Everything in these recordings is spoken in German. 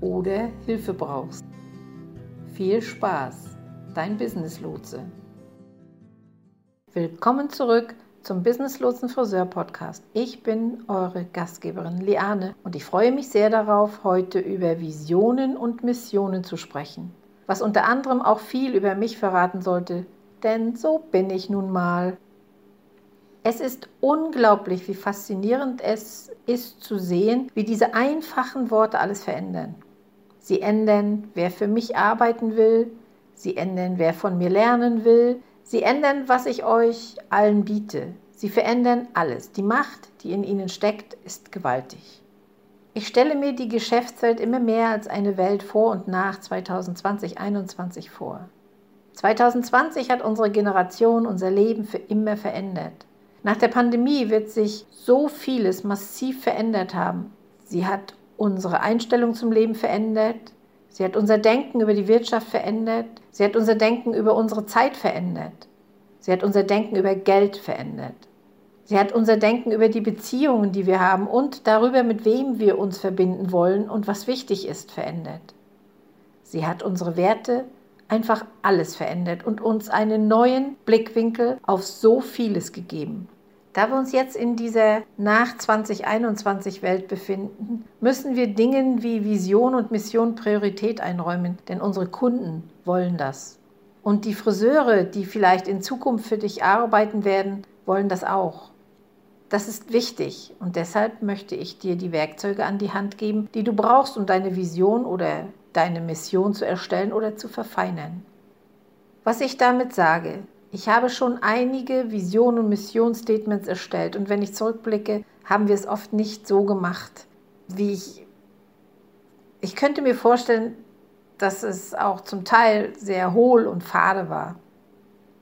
oder Hilfe brauchst. Viel Spaß, dein Business Lotse. Willkommen zurück zum Business Lotsen Friseur Podcast. Ich bin eure Gastgeberin Liane und ich freue mich sehr darauf, heute über Visionen und Missionen zu sprechen. Was unter anderem auch viel über mich verraten sollte, denn so bin ich nun mal. Es ist unglaublich, wie faszinierend es ist zu sehen, wie diese einfachen Worte alles verändern. Sie ändern, wer für mich arbeiten will. Sie ändern, wer von mir lernen will. Sie ändern, was ich euch allen biete. Sie verändern alles. Die Macht, die in ihnen steckt, ist gewaltig. Ich stelle mir die Geschäftswelt immer mehr als eine Welt vor und nach 2020, 2021 vor. 2020 hat unsere Generation unser Leben für immer verändert. Nach der Pandemie wird sich so vieles massiv verändert haben. Sie hat unsere Einstellung zum Leben verändert. Sie hat unser Denken über die Wirtschaft verändert. Sie hat unser Denken über unsere Zeit verändert. Sie hat unser Denken über Geld verändert. Sie hat unser Denken über die Beziehungen, die wir haben und darüber, mit wem wir uns verbinden wollen und was wichtig ist, verändert. Sie hat unsere Werte, einfach alles verändert und uns einen neuen Blickwinkel auf so vieles gegeben. Da wir uns jetzt in dieser nach 2021 Welt befinden, müssen wir Dingen wie Vision und Mission Priorität einräumen, denn unsere Kunden wollen das. Und die Friseure, die vielleicht in Zukunft für dich arbeiten werden, wollen das auch. Das ist wichtig und deshalb möchte ich dir die Werkzeuge an die Hand geben, die du brauchst, um deine Vision oder deine Mission zu erstellen oder zu verfeinern. Was ich damit sage, ich habe schon einige Vision- und Missionsstatements erstellt und wenn ich zurückblicke, haben wir es oft nicht so gemacht, wie ich. Ich könnte mir vorstellen, dass es auch zum Teil sehr hohl und fade war.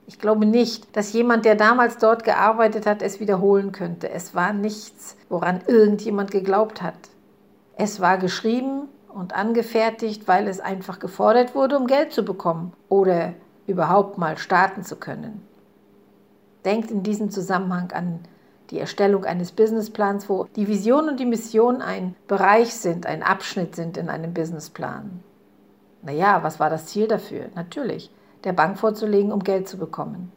Ich glaube nicht, dass jemand, der damals dort gearbeitet hat, es wiederholen könnte. Es war nichts, woran irgendjemand geglaubt hat. Es war geschrieben und angefertigt, weil es einfach gefordert wurde, um Geld zu bekommen oder überhaupt mal starten zu können. Denkt in diesem Zusammenhang an die Erstellung eines Businessplans, wo die Vision und die Mission ein Bereich sind, ein Abschnitt sind in einem Businessplan. Naja, was war das Ziel dafür? Natürlich, der Bank vorzulegen, um Geld zu bekommen.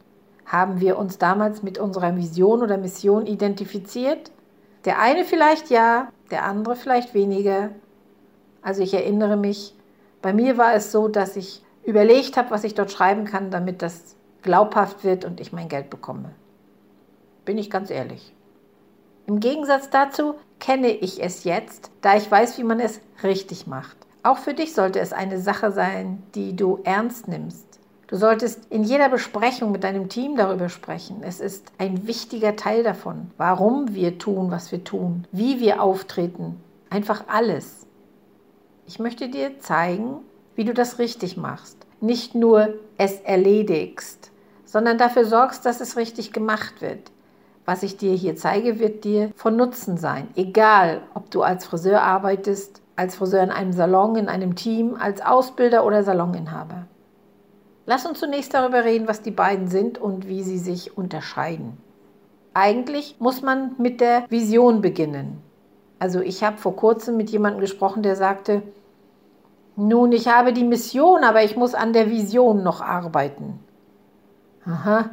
Haben wir uns damals mit unserer Vision oder Mission identifiziert? Der eine vielleicht ja, der andere vielleicht weniger. Also ich erinnere mich, bei mir war es so, dass ich überlegt habe, was ich dort schreiben kann, damit das glaubhaft wird und ich mein Geld bekomme. Bin ich ganz ehrlich. Im Gegensatz dazu kenne ich es jetzt, da ich weiß, wie man es richtig macht. Auch für dich sollte es eine Sache sein, die du ernst nimmst. Du solltest in jeder Besprechung mit deinem Team darüber sprechen. Es ist ein wichtiger Teil davon, warum wir tun, was wir tun, wie wir auftreten. Einfach alles. Ich möchte dir zeigen, wie du das richtig machst. Nicht nur es erledigst, sondern dafür sorgst, dass es richtig gemacht wird. Was ich dir hier zeige, wird dir von Nutzen sein. Egal, ob du als Friseur arbeitest, als Friseur in einem Salon, in einem Team, als Ausbilder oder Saloninhaber. Lass uns zunächst darüber reden, was die beiden sind und wie sie sich unterscheiden. Eigentlich muss man mit der Vision beginnen. Also ich habe vor kurzem mit jemandem gesprochen, der sagte, nun, ich habe die Mission, aber ich muss an der Vision noch arbeiten. Aha.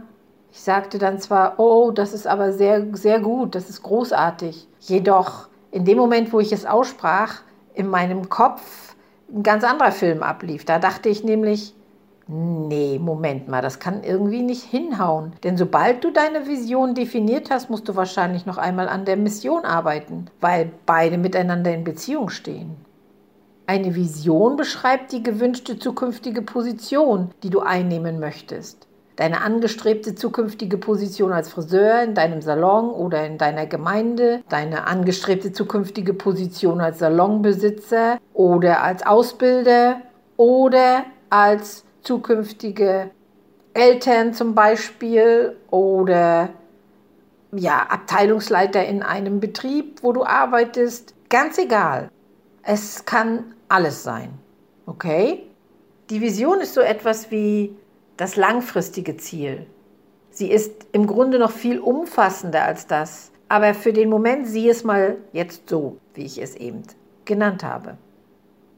Ich sagte dann zwar, oh, das ist aber sehr, sehr gut, das ist großartig. Jedoch, in dem Moment, wo ich es aussprach, in meinem Kopf ein ganz anderer Film ablief. Da dachte ich nämlich, nee, Moment mal, das kann irgendwie nicht hinhauen. Denn sobald du deine Vision definiert hast, musst du wahrscheinlich noch einmal an der Mission arbeiten, weil beide miteinander in Beziehung stehen. Eine Vision beschreibt die gewünschte zukünftige Position, die du einnehmen möchtest. Deine angestrebte zukünftige Position als Friseur in deinem Salon oder in deiner Gemeinde, deine angestrebte zukünftige Position als Salonbesitzer oder als Ausbilder oder als zukünftige Eltern zum Beispiel oder ja, Abteilungsleiter in einem Betrieb, wo du arbeitest. Ganz egal. Es kann alles sein. Okay? Die Vision ist so etwas wie das langfristige Ziel. Sie ist im Grunde noch viel umfassender als das. Aber für den Moment sieh es mal jetzt so, wie ich es eben genannt habe.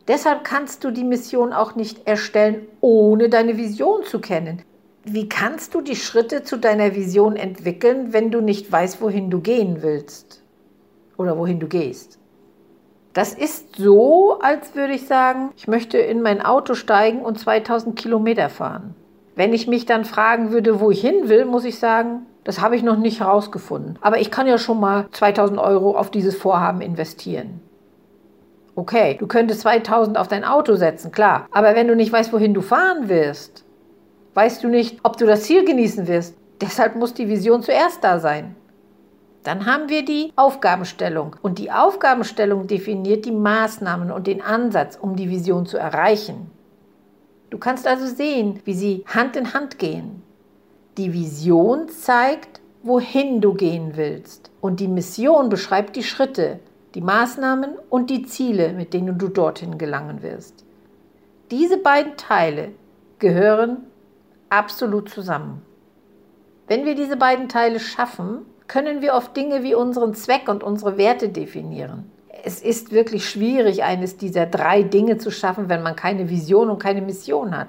Deshalb kannst du die Mission auch nicht erstellen, ohne deine Vision zu kennen. Wie kannst du die Schritte zu deiner Vision entwickeln, wenn du nicht weißt, wohin du gehen willst oder wohin du gehst? Das ist so, als würde ich sagen, ich möchte in mein Auto steigen und 2000 Kilometer fahren. Wenn ich mich dann fragen würde, wo ich hin will, muss ich sagen, das habe ich noch nicht herausgefunden. Aber ich kann ja schon mal 2000 Euro auf dieses Vorhaben investieren. Okay, du könntest 2000 auf dein Auto setzen, klar. Aber wenn du nicht weißt, wohin du fahren wirst, weißt du nicht, ob du das Ziel genießen wirst. Deshalb muss die Vision zuerst da sein. Dann haben wir die Aufgabenstellung. Und die Aufgabenstellung definiert die Maßnahmen und den Ansatz, um die Vision zu erreichen. Du kannst also sehen, wie sie Hand in Hand gehen. Die Vision zeigt, wohin du gehen willst. Und die Mission beschreibt die Schritte, die Maßnahmen und die Ziele, mit denen du dorthin gelangen wirst. Diese beiden Teile gehören absolut zusammen. Wenn wir diese beiden Teile schaffen, können wir oft Dinge wie unseren Zweck und unsere Werte definieren. Es ist wirklich schwierig, eines dieser drei Dinge zu schaffen, wenn man keine Vision und keine Mission hat.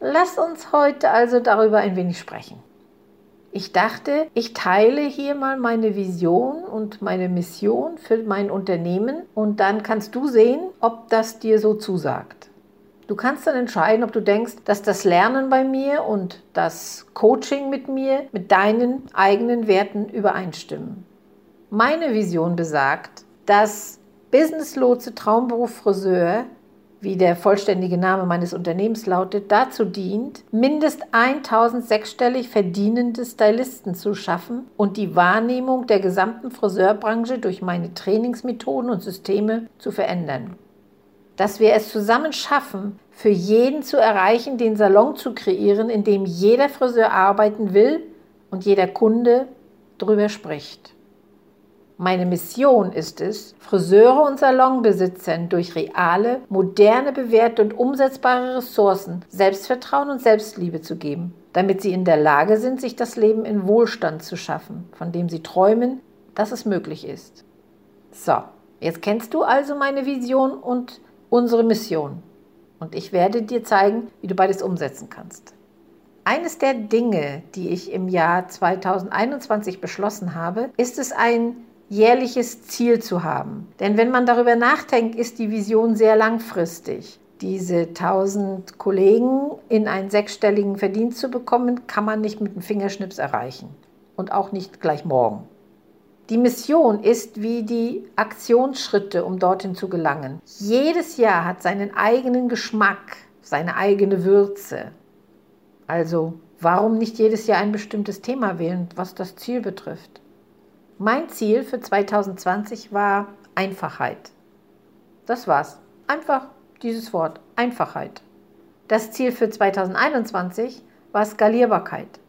Lass uns heute also darüber ein wenig sprechen. Ich dachte, ich teile hier mal meine Vision und meine Mission für mein Unternehmen und dann kannst du sehen, ob das dir so zusagt. Du kannst dann entscheiden, ob du denkst, dass das Lernen bei mir und das Coaching mit mir mit deinen eigenen Werten übereinstimmen. Meine Vision besagt, dass Business Lotse Traumberuf Friseur, wie der vollständige Name meines Unternehmens lautet, dazu dient, mindest 1000 sechsstellig verdienende Stylisten zu schaffen und die Wahrnehmung der gesamten Friseurbranche durch meine Trainingsmethoden und Systeme zu verändern dass wir es zusammen schaffen, für jeden zu erreichen, den Salon zu kreieren, in dem jeder Friseur arbeiten will und jeder Kunde darüber spricht. Meine Mission ist es, Friseure und Salonbesitzern durch reale, moderne, bewährte und umsetzbare Ressourcen Selbstvertrauen und Selbstliebe zu geben, damit sie in der Lage sind, sich das Leben in Wohlstand zu schaffen, von dem sie träumen, dass es möglich ist. So, jetzt kennst du also meine Vision und unsere Mission. Und ich werde dir zeigen, wie du beides umsetzen kannst. Eines der Dinge, die ich im Jahr 2021 beschlossen habe, ist es ein jährliches Ziel zu haben. Denn wenn man darüber nachdenkt, ist die Vision sehr langfristig. Diese 1000 Kollegen in einen sechsstelligen Verdienst zu bekommen, kann man nicht mit einem Fingerschnips erreichen. Und auch nicht gleich morgen. Die Mission ist wie die Aktionsschritte, um dorthin zu gelangen. Jedes Jahr hat seinen eigenen Geschmack, seine eigene Würze. Also, warum nicht jedes Jahr ein bestimmtes Thema wählen, was das Ziel betrifft? Mein Ziel für 2020 war Einfachheit. Das war's. Einfach dieses Wort, Einfachheit. Das Ziel für 2021 war Skalierbarkeit.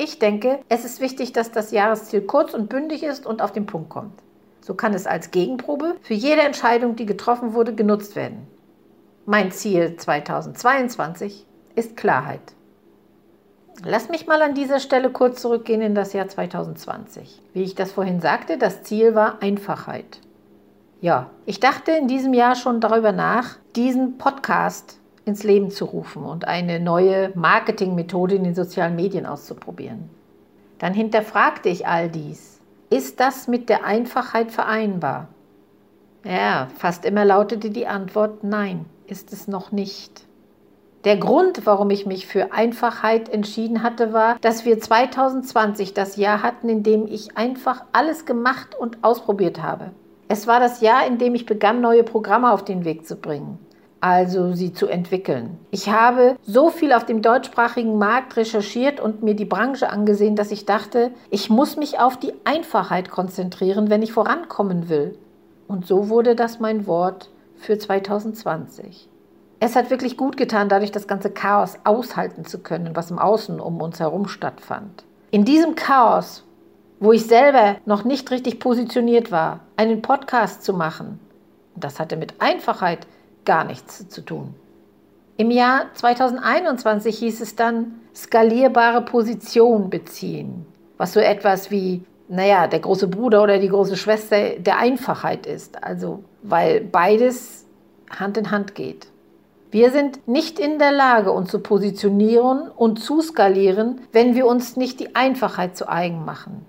Ich denke, es ist wichtig, dass das Jahresziel kurz und bündig ist und auf den Punkt kommt. So kann es als Gegenprobe für jede Entscheidung, die getroffen wurde, genutzt werden. Mein Ziel 2022 ist Klarheit. Lass mich mal an dieser Stelle kurz zurückgehen in das Jahr 2020. Wie ich das vorhin sagte, das Ziel war Einfachheit. Ja, ich dachte in diesem Jahr schon darüber nach, diesen Podcast ins Leben zu rufen und eine neue Marketingmethode in den sozialen Medien auszuprobieren. Dann hinterfragte ich all dies. Ist das mit der Einfachheit vereinbar? Ja, fast immer lautete die Antwort Nein, ist es noch nicht. Der Grund, warum ich mich für Einfachheit entschieden hatte, war, dass wir 2020 das Jahr hatten, in dem ich einfach alles gemacht und ausprobiert habe. Es war das Jahr, in dem ich begann, neue Programme auf den Weg zu bringen, also sie zu entwickeln. Ich habe so viel auf dem deutschsprachigen Markt recherchiert und mir die Branche angesehen, dass ich dachte, ich muss mich auf die Einfachheit konzentrieren, wenn ich vorankommen will. Und so wurde das mein Wort für 2020. Es hat wirklich gut getan, dadurch das ganze Chaos aushalten zu können, was im Außen um uns herum stattfand. In diesem Chaos, wo ich selber noch nicht richtig positioniert war, einen Podcast zu machen, das hatte mit Einfachheit gar nichts zu tun. Im Jahr 2021 hieß es dann skalierbare Position beziehen, was so etwas wie, naja, der große Bruder oder die große Schwester der Einfachheit ist, also weil beides Hand in Hand geht. Wir sind nicht in der Lage, uns zu positionieren und zu skalieren, wenn wir uns nicht die Einfachheit zu eigen machen.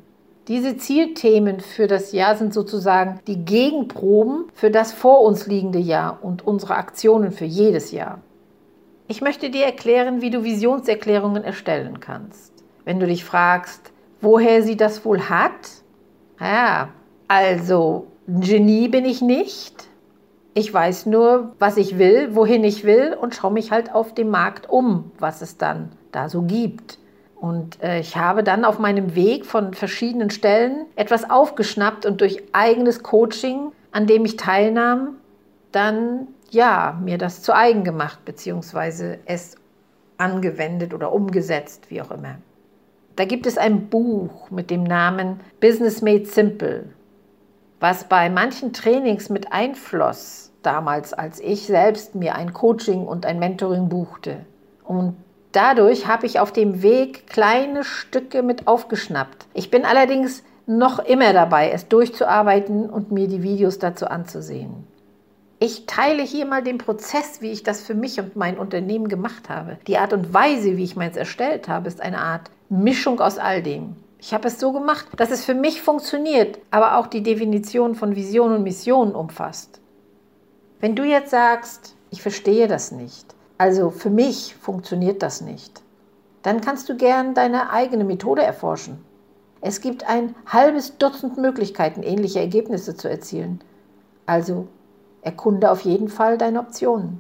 Diese Zielthemen für das Jahr sind sozusagen die Gegenproben für das vor uns liegende Jahr und unsere Aktionen für jedes Jahr. Ich möchte dir erklären, wie du Visionserklärungen erstellen kannst. Wenn du dich fragst, woher sie das wohl hat? Ja, also Genie bin ich nicht, ich weiß nur, was ich will, wohin ich will und schaue mich halt auf dem Markt um, was es dann da so gibt. Und äh, ich habe dann auf meinem Weg von verschiedenen Stellen etwas aufgeschnappt und durch eigenes Coaching, an dem ich teilnahm, dann ja, mir das zu eigen gemacht, beziehungsweise es angewendet oder umgesetzt, wie auch immer. Da gibt es ein Buch mit dem Namen Business Made Simple, was bei manchen Trainings mit einfloss damals, als ich selbst mir ein Coaching und ein Mentoring buchte. Und dadurch habe ich auf dem Weg kleine Stücke mit aufgeschnappt. Ich bin allerdings noch immer dabei, es durchzuarbeiten und mir die Videos dazu anzusehen. Ich teile hier mal den Prozess, wie ich das für mich und mein Unternehmen gemacht habe. Die Art und Weise, wie ich meins erstellt habe, ist eine Art Mischung aus all dem. Ich habe es so gemacht, dass es für mich funktioniert, aber auch die Definition von Vision und Mission umfasst. Wenn du jetzt sagst, ich verstehe das nicht, also für mich funktioniert das nicht, dann kannst du gern deine eigene Methode erforschen. Es gibt ein halbes Dutzend Möglichkeiten, ähnliche Ergebnisse zu erzielen. Also erkunde auf jeden Fall deine Optionen.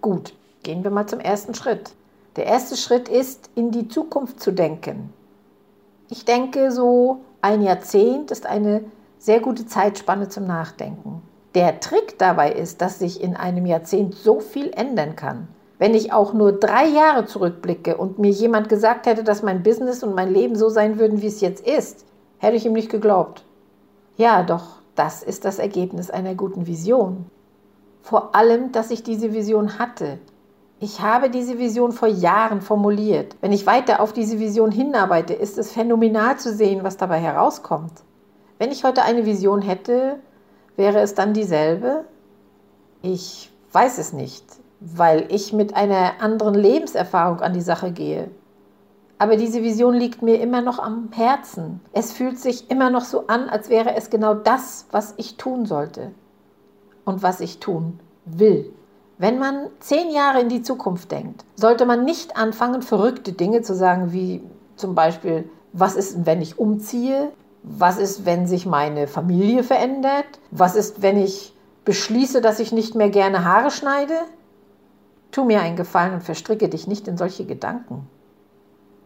Gut, gehen wir mal zum ersten Schritt. Der erste Schritt ist, in die Zukunft zu denken. Ich denke, so ein Jahrzehnt ist eine sehr gute Zeitspanne zum Nachdenken. Der Trick dabei ist, dass sich in einem Jahrzehnt so viel ändern kann. Wenn ich auch nur drei Jahre zurückblicke und mir jemand gesagt hätte, dass mein Business und mein Leben so sein würden, wie es jetzt ist, hätte ich ihm nicht geglaubt. Ja, doch, das ist das Ergebnis einer guten Vision. Vor allem, dass ich diese Vision hatte. Ich habe diese Vision vor Jahren formuliert. Wenn ich weiter auf diese Vision hinarbeite, ist es phänomenal zu sehen, was dabei herauskommt. Wenn ich heute eine Vision hätte, Wäre es dann dieselbe? Ich weiß es nicht, weil ich mit einer anderen Lebenserfahrung an die Sache gehe. Aber diese Vision liegt mir immer noch am Herzen. Es fühlt sich immer noch so an, als wäre es genau das, was ich tun sollte und was ich tun will. Wenn man zehn Jahre in die Zukunft denkt, sollte man nicht anfangen, verrückte Dinge zu sagen, wie zum Beispiel, was ist, wenn ich umziehe? Was ist, wenn sich meine Familie verändert? Was ist, wenn ich beschließe, dass ich nicht mehr gerne Haare schneide? Tu mir einen Gefallen und verstricke dich nicht in solche Gedanken.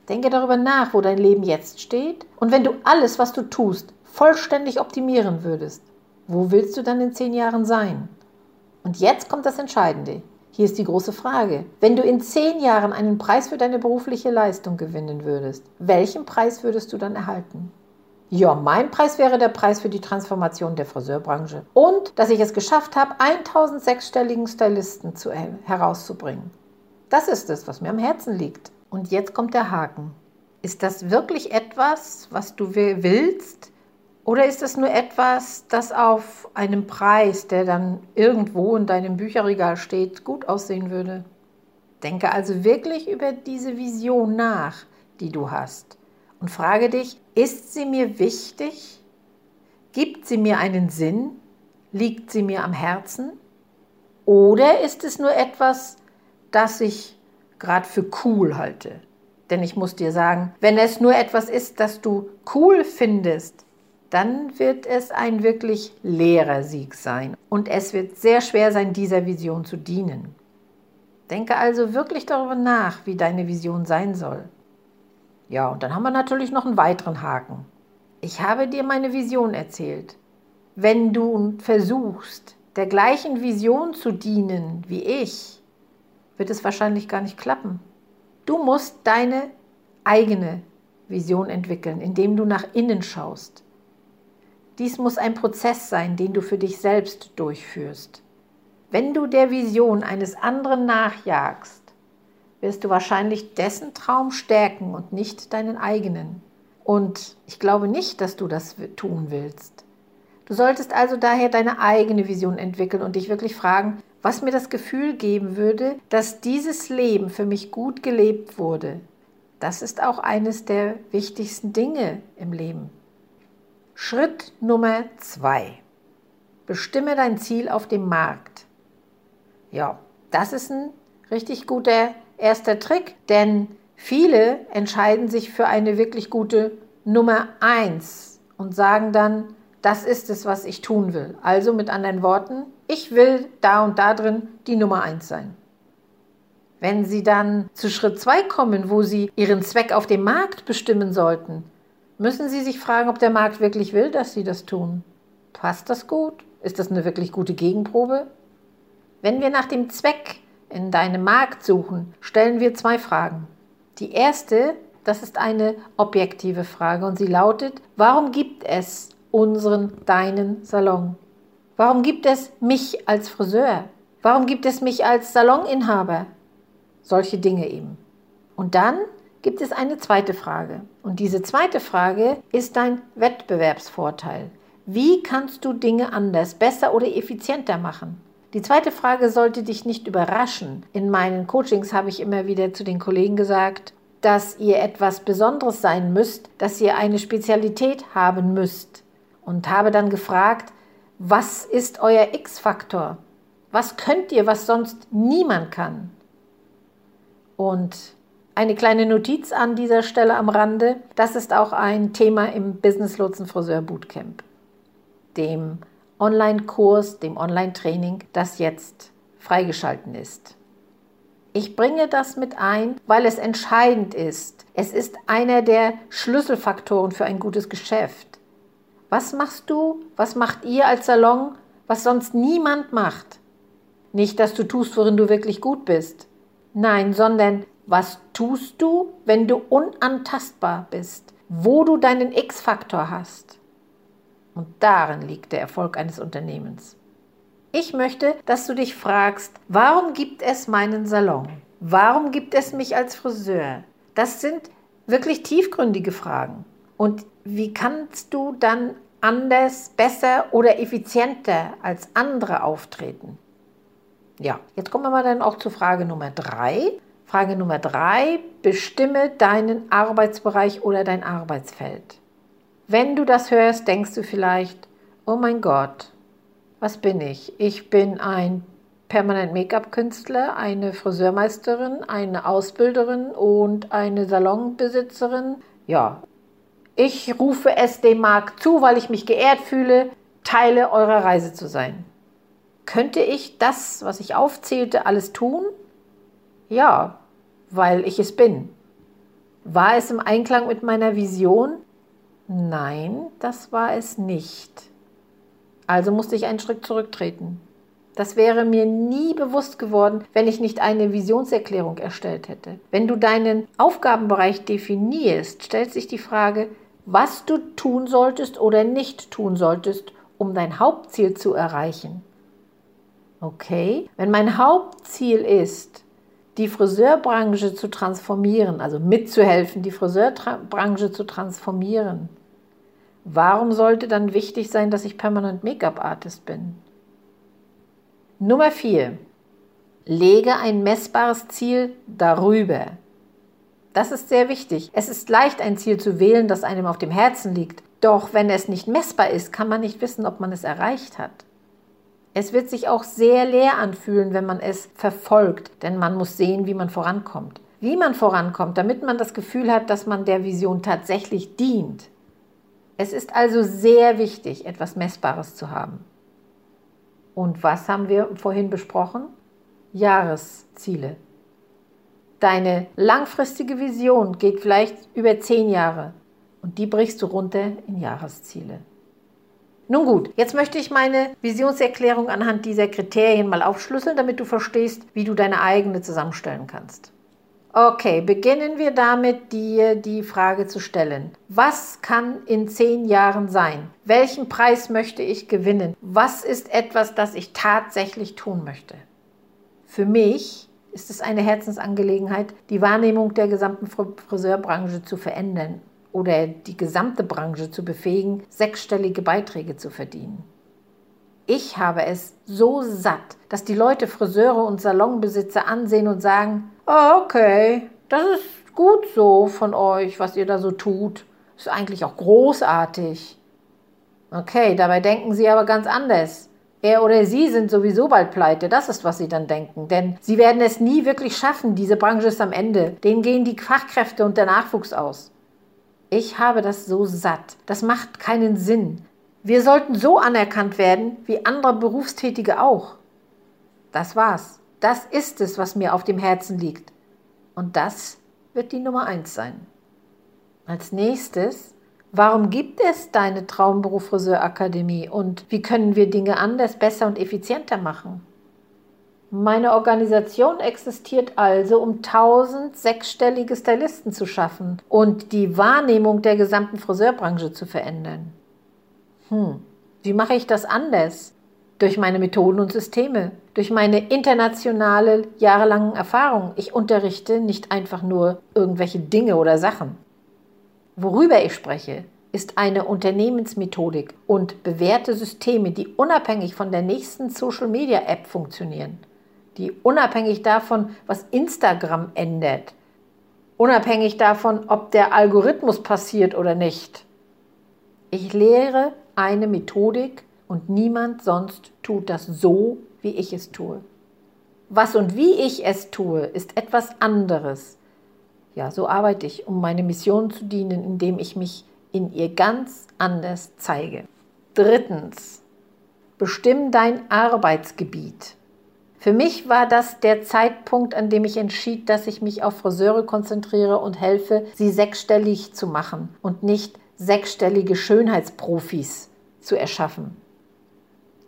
Denke darüber nach, wo dein Leben jetzt steht. Und wenn du alles, was du tust, vollständig optimieren würdest, wo willst du dann in zehn Jahren sein? Und jetzt kommt das Entscheidende. Hier ist die große Frage. Wenn du in zehn Jahren einen Preis für deine berufliche Leistung gewinnen würdest, welchen Preis würdest du dann erhalten? Ja, mein Preis wäre der Preis für die Transformation der Friseurbranche. Und dass ich es geschafft habe, 1000 sechsstelligen Stylisten zu, herauszubringen. Das ist es, was mir am Herzen liegt. Und jetzt kommt der Haken. Ist das wirklich etwas, was du willst? Oder ist es nur etwas, das auf einem Preis, der dann irgendwo in deinem Bücherregal steht, gut aussehen würde? Denke also wirklich über diese Vision nach, die du hast und frage dich, ist sie mir wichtig? Gibt sie mir einen Sinn? Liegt sie mir am Herzen? Oder ist es nur etwas, das ich gerade für cool halte? Denn ich muss dir sagen, wenn es nur etwas ist, das du cool findest, dann wird es ein wirklich leerer Sieg sein. Und es wird sehr schwer sein, dieser Vision zu dienen. Denke also wirklich darüber nach, wie deine Vision sein soll. Ja, und dann haben wir natürlich noch einen weiteren Haken. Ich habe dir meine Vision erzählt. Wenn du versuchst, der gleichen Vision zu dienen wie ich, wird es wahrscheinlich gar nicht klappen. Du musst deine eigene Vision entwickeln, indem du nach innen schaust. Dies muss ein Prozess sein, den du für dich selbst durchführst. Wenn du der Vision eines anderen nachjagst, wirst du wahrscheinlich dessen Traum stärken und nicht deinen eigenen. Und ich glaube nicht, dass du das tun willst. Du solltest also daher deine eigene Vision entwickeln und dich wirklich fragen, was mir das Gefühl geben würde, dass dieses Leben für mich gut gelebt wurde. Das ist auch eines der wichtigsten Dinge im Leben. Schritt Nummer zwei. Bestimme dein Ziel auf dem Markt. Ja, das ist ein richtig guter erster Trick, denn viele entscheiden sich für eine wirklich gute Nummer eins und sagen dann, das ist es, was ich tun will. Also mit anderen Worten, ich will da und da drin die Nummer eins sein. Wenn Sie dann zu Schritt zwei kommen, wo Sie Ihren Zweck auf dem Markt bestimmen sollten, müssen Sie sich fragen, ob der Markt wirklich will, dass Sie das tun. Passt das gut? Ist das eine wirklich gute Gegenprobe? Wenn wir nach dem Zweck in deinem Markt suchen, stellen wir zwei Fragen. Die erste, das ist eine objektive Frage und sie lautet, warum gibt es unseren, deinen Salon? Warum gibt es mich als Friseur? Warum gibt es mich als Saloninhaber? Solche Dinge eben. Und dann gibt es eine zweite Frage. Und diese zweite Frage ist dein Wettbewerbsvorteil. Wie kannst du Dinge anders, besser oder effizienter machen? Die zweite Frage sollte dich nicht überraschen. In meinen Coachings habe ich immer wieder zu den Kollegen gesagt, dass ihr etwas Besonderes sein müsst, dass ihr eine Spezialität haben müsst. Und habe dann gefragt, was ist euer X-Faktor? Was könnt ihr, was sonst niemand kann? Und eine kleine Notiz an dieser Stelle am Rande. Das ist auch ein Thema im Business Lotsen Friseur Bootcamp, dem Online-Kurs, dem Online-Training, das jetzt freigeschalten ist. Ich bringe das mit ein, weil es entscheidend ist. Es ist einer der Schlüsselfaktoren für ein gutes Geschäft. Was machst du, was macht ihr als Salon, was sonst niemand macht? Nicht, dass du tust, worin du wirklich gut bist. Nein, sondern was tust du, wenn du unantastbar bist? Wo du deinen X-Faktor hast? Und darin liegt der Erfolg eines Unternehmens. Ich möchte, dass du dich fragst, warum gibt es meinen Salon? Warum gibt es mich als Friseur? Das sind wirklich tiefgründige Fragen. Und wie kannst du dann anders, besser oder effizienter als andere auftreten? Ja, jetzt kommen wir mal dann auch zu Frage Nummer drei. Frage Nummer drei, bestimme deinen Arbeitsbereich oder dein Arbeitsfeld. Wenn du das hörst, denkst du vielleicht, oh mein Gott, was bin ich? Ich bin ein Permanent Make-up-Künstler, eine Friseurmeisterin, eine Ausbilderin und eine Salonbesitzerin. Ja, ich rufe es dem Markt zu, weil ich mich geehrt fühle, Teile eurer Reise zu sein. Könnte ich das, was ich aufzählte, alles tun? Ja, weil ich es bin. War es im Einklang mit meiner Vision? Nein, das war es nicht. Also musste ich einen Schritt zurücktreten. Das wäre mir nie bewusst geworden, wenn ich nicht eine Visionserklärung erstellt hätte. Wenn du deinen Aufgabenbereich definierst, stellt sich die Frage, was du tun solltest oder nicht tun solltest, um dein Hauptziel zu erreichen. Okay, wenn mein Hauptziel ist, die Friseurbranche zu transformieren, also mitzuhelfen, die Friseurbranche zu transformieren, warum sollte dann wichtig sein, dass ich permanent Make-up-Artist bin? Nummer 4. Lege ein messbares Ziel darüber. Das ist sehr wichtig. Es ist leicht, ein Ziel zu wählen, das einem auf dem Herzen liegt. Doch wenn es nicht messbar ist, kann man nicht wissen, ob man es erreicht hat. Es wird sich auch sehr leer anfühlen, wenn man es verfolgt, denn man muss sehen, wie man vorankommt. Wie man vorankommt, damit man das Gefühl hat, dass man der Vision tatsächlich dient. Es ist also sehr wichtig, etwas Messbares zu haben. Und was haben wir vorhin besprochen? Jahresziele. Deine langfristige Vision geht vielleicht über zehn Jahre und die brichst du runter in Jahresziele. Nun gut, jetzt möchte ich meine Visionserklärung anhand dieser Kriterien mal aufschlüsseln, damit du verstehst, wie du deine eigene zusammenstellen kannst. Okay, beginnen wir damit, dir die Frage zu stellen. Was kann in zehn Jahren sein? Welchen Preis möchte ich gewinnen? Was ist etwas, das ich tatsächlich tun möchte? Für mich ist es eine Herzensangelegenheit, die Wahrnehmung der gesamten Friseurbranche zu verändern oder die gesamte Branche zu befähigen, sechsstellige Beiträge zu verdienen. Ich habe es so satt, dass die Leute Friseure und Salonbesitzer ansehen und sagen, oh, okay, das ist gut so von euch, was ihr da so tut. Ist eigentlich auch großartig. Okay, dabei denken sie aber ganz anders. Er oder sie sind sowieso bald pleite, das ist, was sie dann denken. Denn sie werden es nie wirklich schaffen, diese Branche ist am Ende. Denen gehen die Fachkräfte und der Nachwuchs aus. Ich habe das so satt. Das macht keinen Sinn. Wir sollten so anerkannt werden wie andere Berufstätige auch. Das war's. Das ist es, was mir auf dem Herzen liegt. Und das wird die Nummer eins sein. Als nächstes, warum gibt es deine Traumberuf Friseurakademie und wie können wir Dinge anders, besser und effizienter machen? Meine Organisation existiert also, um 1000 sechsstellige Stylisten zu schaffen und die Wahrnehmung der gesamten Friseurbranche zu verändern. Hm, wie mache ich das anders? Durch meine Methoden und Systeme, durch meine internationale, jahrelangen Erfahrung. Ich unterrichte nicht einfach nur irgendwelche Dinge oder Sachen. Worüber ich spreche, ist eine Unternehmensmethodik und bewährte Systeme, die unabhängig von der nächsten Social-Media-App funktionieren, die unabhängig davon, was Instagram ändert, unabhängig davon, ob der Algorithmus passiert oder nicht. Ich lehre eine Methodik und niemand sonst tut das so, wie ich es tue. Was und wie ich es tue, ist etwas anderes. Ja, so arbeite ich, um meine Mission zu dienen, indem ich mich in ihr ganz anders zeige. Drittens, bestimm dein Arbeitsgebiet. Für mich war das der Zeitpunkt, an dem ich entschied, dass ich mich auf Friseure konzentriere und helfe, sie sechsstellig zu machen und nicht sechsstellige Schönheitsprofis zu erschaffen.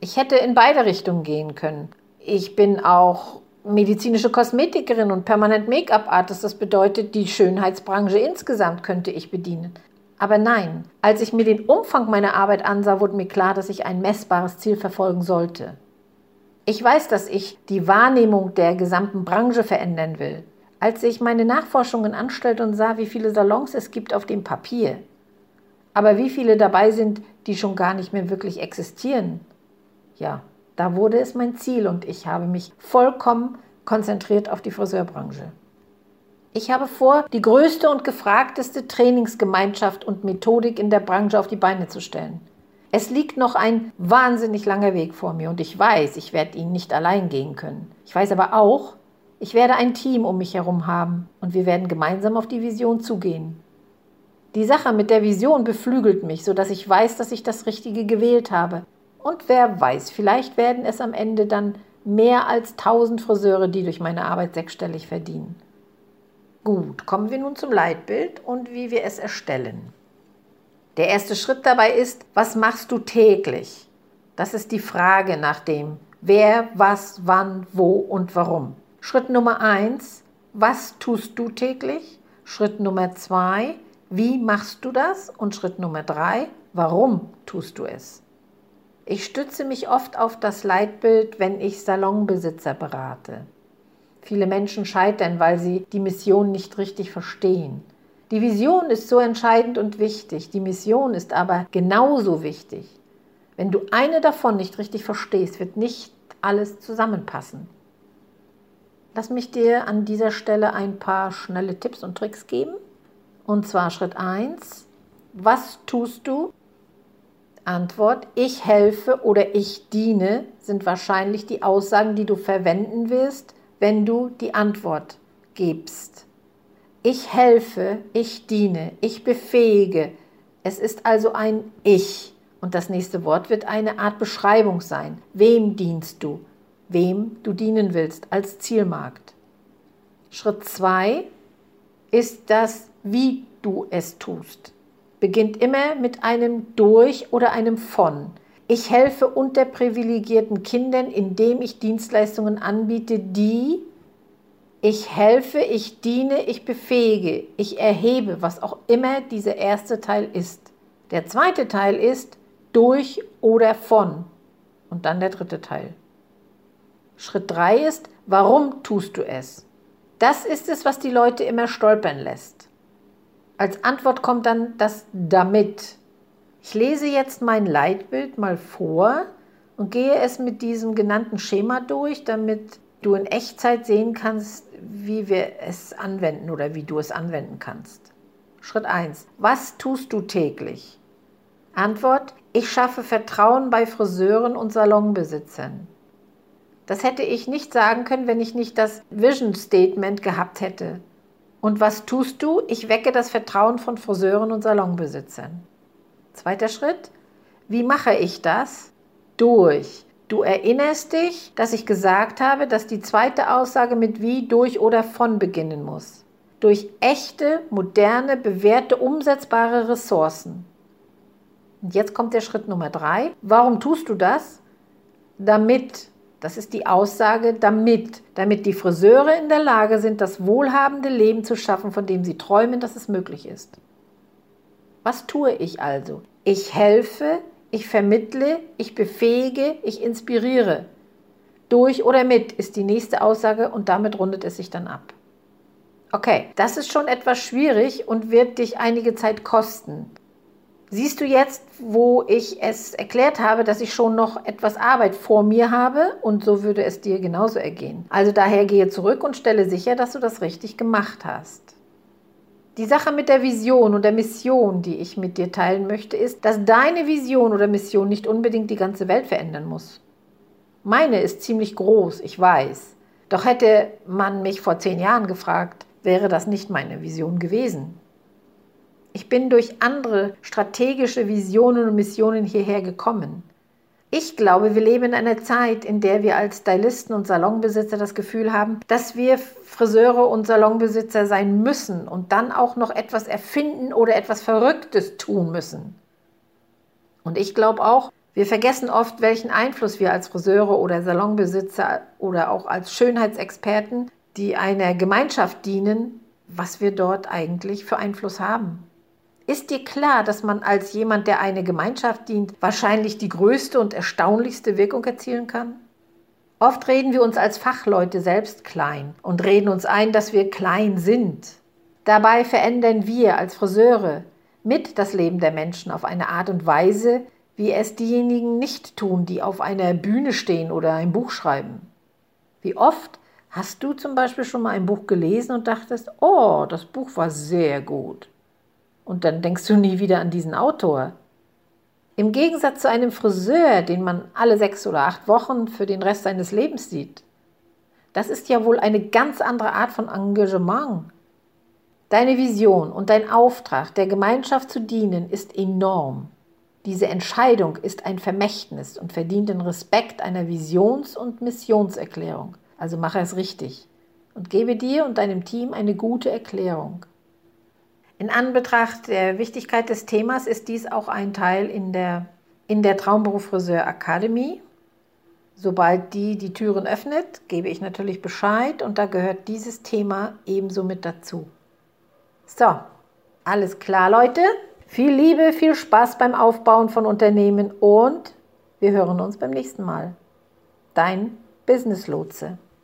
Ich hätte in beide Richtungen gehen können. Ich bin auch medizinische Kosmetikerin und permanent Make-up-Artist. Das bedeutet, die Schönheitsbranche insgesamt könnte ich bedienen. Aber nein, als ich mir den Umfang meiner Arbeit ansah, wurde mir klar, dass ich ein messbares Ziel verfolgen sollte. Ich weiß, dass ich die Wahrnehmung der gesamten Branche verändern will. Als ich meine Nachforschungen anstellte und sah, wie viele Salons es gibt auf dem Papier, aber wie viele dabei sind, die schon gar nicht mehr wirklich existieren. Ja, da wurde es mein Ziel und ich habe mich vollkommen konzentriert auf die Friseurbranche. Ich habe vor, die größte und gefragteste Trainingsgemeinschaft und Methodik in der Branche auf die Beine zu stellen. Es liegt noch ein wahnsinnig langer Weg vor mir und ich weiß, ich werde ihn nicht allein gehen können. Ich weiß aber auch, ich werde ein Team um mich herum haben und wir werden gemeinsam auf die Vision zugehen. Die Sache mit der Vision beflügelt mich, sodass ich weiß, dass ich das Richtige gewählt habe. Und wer weiß, vielleicht werden es am Ende dann mehr als 1000 Friseure, die durch meine Arbeit sechsstellig verdienen. Gut, kommen wir nun zum Leitbild und wie wir es erstellen. Der erste Schritt dabei ist, was machst du täglich? Das ist die Frage nach dem wer, was, wann, wo und warum. Schritt Nummer eins, was tust du täglich? Schritt Nummer zwei, wie machst du das? Und Schritt Nummer drei, warum tust du es? Ich stütze mich oft auf das Leitbild, wenn ich Salonbesitzer berate. Viele Menschen scheitern, weil sie die Mission nicht richtig verstehen. Die Vision ist so entscheidend und wichtig, die Mission ist aber genauso wichtig. Wenn du eine davon nicht richtig verstehst, wird nicht alles zusammenpassen. Lass mich dir an dieser Stelle ein paar schnelle Tipps und Tricks geben. Und zwar Schritt 1, was tust du? Antwort, ich helfe oder ich diene sind wahrscheinlich die Aussagen, die du verwenden wirst, wenn du die Antwort gibst. Ich helfe, ich diene, ich befähige. Es ist also ein Ich. Und das nächste Wort wird eine Art Beschreibung sein. Wem dienst du? Wem du dienen willst als Zielmarkt. Schritt 2 ist das, wie du es tust. Beginnt immer mit einem durch oder einem von. Ich helfe unterprivilegierten Kindern, indem ich Dienstleistungen anbiete, die ich helfe, ich diene, ich befähige, ich erhebe, was auch immer dieser erste Teil ist. Der zweite Teil ist durch oder von. Und dann der dritte Teil. Schritt 3 ist, warum tust du es? Das ist es, was die Leute immer stolpern lässt. Als Antwort kommt dann das damit. Ich lese jetzt mein Leitbild mal vor und gehe es mit diesem genannten Schema durch, damit du in Echtzeit sehen kannst, wie wir es anwenden oder wie du es anwenden kannst. Schritt 1. Was tust du täglich? Antwort. Ich schaffe Vertrauen bei Friseuren und Salonbesitzern. Das hätte ich nicht sagen können, wenn ich nicht das Vision Statement gehabt hätte. Und was tust du? Ich wecke das Vertrauen von Friseuren und Salonbesitzern. Zweiter Schritt. Wie mache ich das? Durch. Du erinnerst dich, dass ich gesagt habe, dass die zweite Aussage mit wie, durch oder von beginnen muss. Durch echte, moderne, bewährte, umsetzbare Ressourcen. Und jetzt kommt der Schritt Nummer drei. Warum tust du das? Damit das ist die Aussage damit, damit die Friseure in der Lage sind, das wohlhabende Leben zu schaffen, von dem sie träumen, dass es möglich ist. Was tue ich also? Ich helfe, ich vermittle, ich befähige, ich inspiriere. Durch oder mit ist die nächste Aussage und damit rundet es sich dann ab. Okay, das ist schon etwas schwierig und wird dich einige Zeit kosten. Siehst du jetzt, wo ich es erklärt habe, dass ich schon noch etwas Arbeit vor mir habe und so würde es dir genauso ergehen. Also daher gehe zurück und stelle sicher, dass du das richtig gemacht hast. Die Sache mit der Vision und der Mission, die ich mit dir teilen möchte, ist, dass deine Vision oder Mission nicht unbedingt die ganze Welt verändern muss. Meine ist ziemlich groß, ich weiß. Doch hätte man mich vor zehn Jahren gefragt, wäre das nicht meine Vision gewesen. Ich bin durch andere strategische Visionen und Missionen hierher gekommen. Ich glaube, wir leben in einer Zeit, in der wir als Stylisten und Salonbesitzer das Gefühl haben, dass wir Friseure und Salonbesitzer sein müssen und dann auch noch etwas erfinden oder etwas Verrücktes tun müssen. Und ich glaube auch, wir vergessen oft, welchen Einfluss wir als Friseure oder Salonbesitzer oder auch als Schönheitsexperten, die einer Gemeinschaft dienen, was wir dort eigentlich für Einfluss haben. Ist dir klar, dass man als jemand, der eine Gemeinschaft dient, wahrscheinlich die größte und erstaunlichste Wirkung erzielen kann? Oft reden wir uns als Fachleute selbst klein und reden uns ein, dass wir klein sind. Dabei verändern wir als Friseure mit das Leben der Menschen auf eine Art und Weise, wie es diejenigen nicht tun, die auf einer Bühne stehen oder ein Buch schreiben. Wie oft hast du zum Beispiel schon mal ein Buch gelesen und dachtest, oh, das Buch war sehr gut. Und dann denkst du nie wieder an diesen Autor. Im Gegensatz zu einem Friseur, den man alle sechs oder acht Wochen für den Rest seines Lebens sieht. Das ist ja wohl eine ganz andere Art von Engagement. Deine Vision und dein Auftrag, der Gemeinschaft zu dienen, ist enorm. Diese Entscheidung ist ein Vermächtnis und verdient den Respekt einer Visions- und Missionserklärung. Also mache es richtig und gebe dir und deinem Team eine gute Erklärung. In Anbetracht der Wichtigkeit des Themas ist dies auch ein Teil in der, in der Traumberuf Friseur Academy. Sobald die die Türen öffnet, gebe ich natürlich Bescheid und da gehört dieses Thema ebenso mit dazu. So, alles klar, Leute. Viel Liebe, viel Spaß beim Aufbauen von Unternehmen und wir hören uns beim nächsten Mal. Dein Business Lotse.